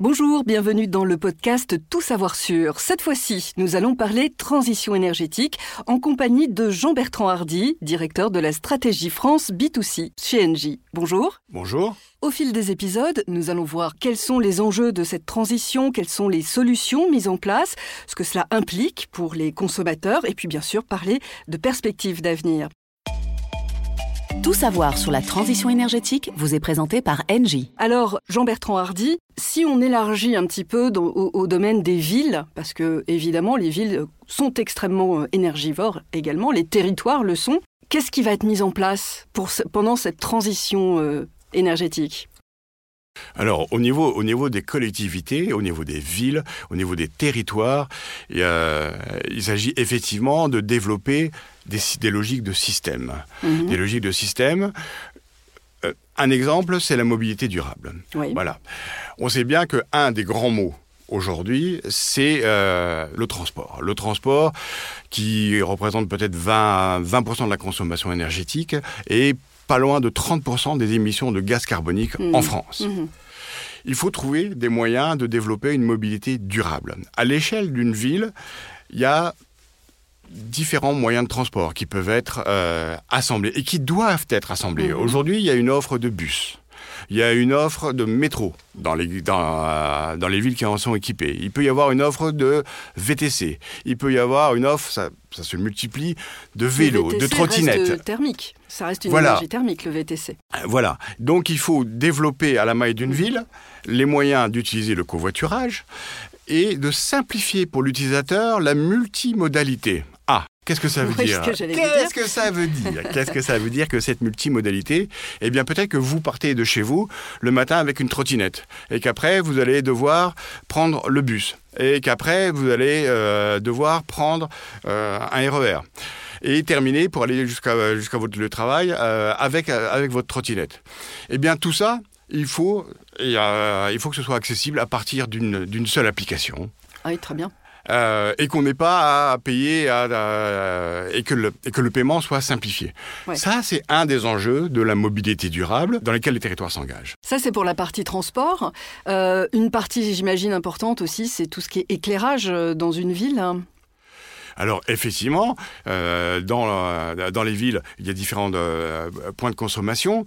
Bonjour, bienvenue dans le podcast Tout savoir sur. Cette fois-ci, nous allons parler transition énergétique en compagnie de Jean-Bertrand Hardy, directeur de la stratégie France B2C chez Engie. Bonjour. Bonjour. Au fil des épisodes, nous allons voir quels sont les enjeux de cette transition, quelles sont les solutions mises en place, ce que cela implique pour les consommateurs et puis bien sûr parler de perspectives d'avenir. Tout savoir sur la transition énergétique vous est présenté par Engie. Alors, Jean-Bertrand Hardy, si on élargit un petit peu au, domaine des villes, parce que évidemment les villes sont extrêmement euh, énergivores également, les territoires le sont, qu'est-ce qui va être mis en place pendant cette transition euh, énergétique? Alors, au niveau, au niveau des collectivités, au niveau des villes, au niveau des territoires, il, s'agit effectivement de développer des, logiques de système. Mhm. Des logiques de système. Euh, un exemple, c'est la mobilité durable. Oui. Voilà. On sait bien qu'un des grands mots aujourd'hui, c'est euh, le transport. Le transport qui représente peut-être 20, 20% de la consommation énergétique et pas loin de 30% des émissions de gaz carbonique Mhm. en France. Mhm. Il faut trouver des moyens de développer une mobilité durable. À l'échelle d'une ville, il y a différents moyens de transport qui peuvent être euh, assemblés et qui doivent être assemblés. Mhm. Aujourd'hui, il y a une offre de bus. Il y a une offre de métro dans les, dans, euh, dans les villes qui en sont équipées. Il peut y avoir une offre de VTC. Il peut y avoir une offre, ça, ça se multiplie, de vélos, Le de reste thermique. Ça reste une Voilà. énergie thermique, le VTC. Voilà. Donc il faut développer à la maille d'une ville les moyens d'utiliser le covoiturage et de simplifier pour l'utilisateur la multimodalité. Qu'est-ce que ça veut dire que Qu'est-ce que ça veut dire? Qu'est-ce que ça veut dire que cette multimodalité? Eh bien, peut-être que vous partez de chez vous le matin avec une trottinette et qu'après vous allez devoir prendre le bus et qu'après vous allez euh, devoir prendre euh, un RER et terminer pour aller jusqu'à jusqu'à votre lieu de travail euh, avec avec votre trottinette. Eh bien, tout ça, il faut et, il faut que ce soit accessible à partir d'une d'une seule application. Ah oui, très bien. Euh, et qu'on n'ait pas à payer à- à- et, que le, et que le paiement soit simplifié. Ouais. Ça, c'est un des enjeux de la mobilité durable dans lesquels les territoires s'engagent. Ça, c'est pour la partie transport. Euh, une partie, j'imagine, importante aussi, c'est tout ce qui est éclairage euh, dans une ville. Alors effectivement, euh, dans, euh, dans les villes, il y a différents euh, points de consommation.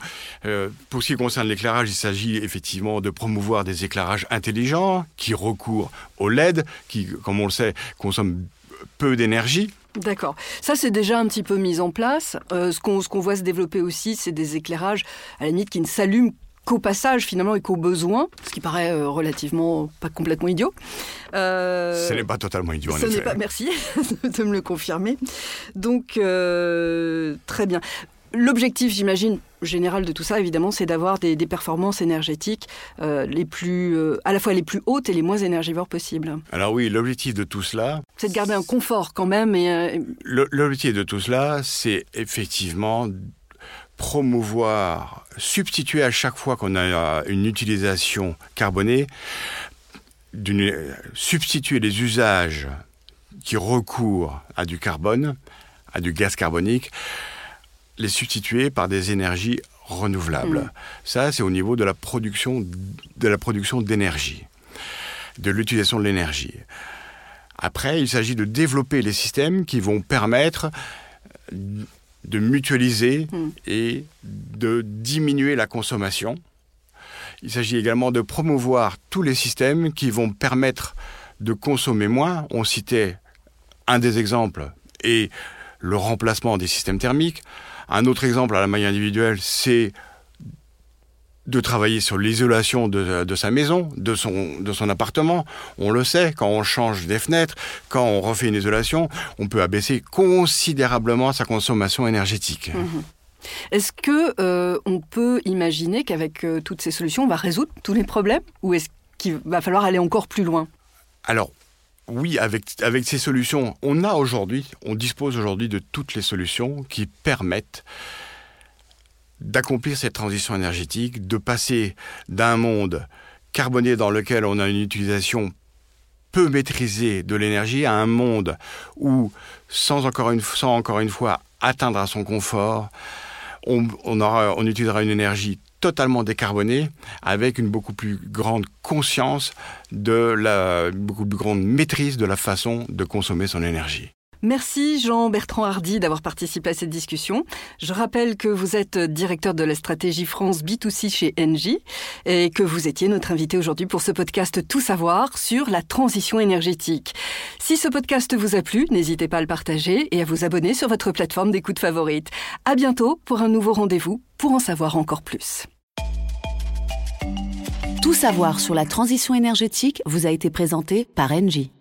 Pour ce qui concerne l'éclairage, il s'agit effectivement de promouvoir des éclairages intelligents qui recourent au LED, qui, comme on le sait, consomment peu d'énergie. D'accord. Ça, c'est déjà un petit peu mis en place. Ce qu'on ce qu'on voit se développer aussi, c'est des éclairages, à la limite, qui ne s'allument qu'au passage, finalement, et qu'au besoin, ce qui paraît euh, relativement pas complètement idiot. Euh, Ce n'est pas totalement idiot en ce n'est pas, merci de me le confirmer. Donc, euh, très bien. L'objectif, j'imagine, général de tout ça, évidemment, c'est d'avoir des, des performances énergétiques euh, les plus, euh, à la fois les plus hautes et les moins énergivores possibles. Alors oui, l'objectif de tout cela, C'est de garder un confort quand même. Et, euh, L'objectif de tout cela, c'est effectivement promouvoir, substituer à chaque fois qu'on a euh, une utilisation carbonée, d'une- substituer les usages qui recourent à du carbone, à du gaz carbonique, les substituer par des énergies renouvelables. Mm. Ça, c'est au niveau de la production de la production d'énergie, de l'utilisation de l'énergie. Après, il s'agit de développer les systèmes qui vont permettre de mutualiser Mm. et de diminuer la consommation. Il s'agit également de promouvoir tous les systèmes qui vont permettre de consommer moins. On citait un des exemples et le remplacement des systèmes thermiques. Un autre exemple à la maille individuelle, c'est de travailler sur l'isolation de, de sa maison, de son, de son appartement. On le sait, quand on change des fenêtres, quand on refait une isolation, on peut abaisser considérablement sa consommation énergétique. Mhm. Est-ce que euh, on peut imaginer qu'avec euh, toutes ces solutions, on va résoudre tous les problèmes Ou est-ce qu'il va falloir aller encore plus loin? Alors, oui, avec, avec ces solutions, on a aujourd'hui, on dispose aujourd'hui de toutes les solutions qui permettent d'accomplir cette transition énergétique, de passer d'un monde carboné dans lequel on a une utilisation peu maîtrisée de l'énergie à un monde où, sans encore une, une fois atteindre à son confort, on, on, aura, on utilisera une énergie totalement décarbonée, avec une beaucoup plus grande conscience de la beaucoup plus grande maîtrise de la façon de consommer son énergie. Merci Jean-Bertrand Hardy d'avoir participé à cette discussion. Je rappelle que vous êtes directeur de la stratégie France B2C chez Engie et que vous étiez notre invité aujourd'hui pour ce podcast Tout savoir sur la transition énergétique. Si ce podcast vous a plu, n'hésitez pas à le partager et à vous abonner sur votre plateforme d'écoute favorite. À bientôt pour un nouveau rendez-vous pour en savoir encore plus. Tout savoir sur la transition énergétique vous a été présenté par Engie.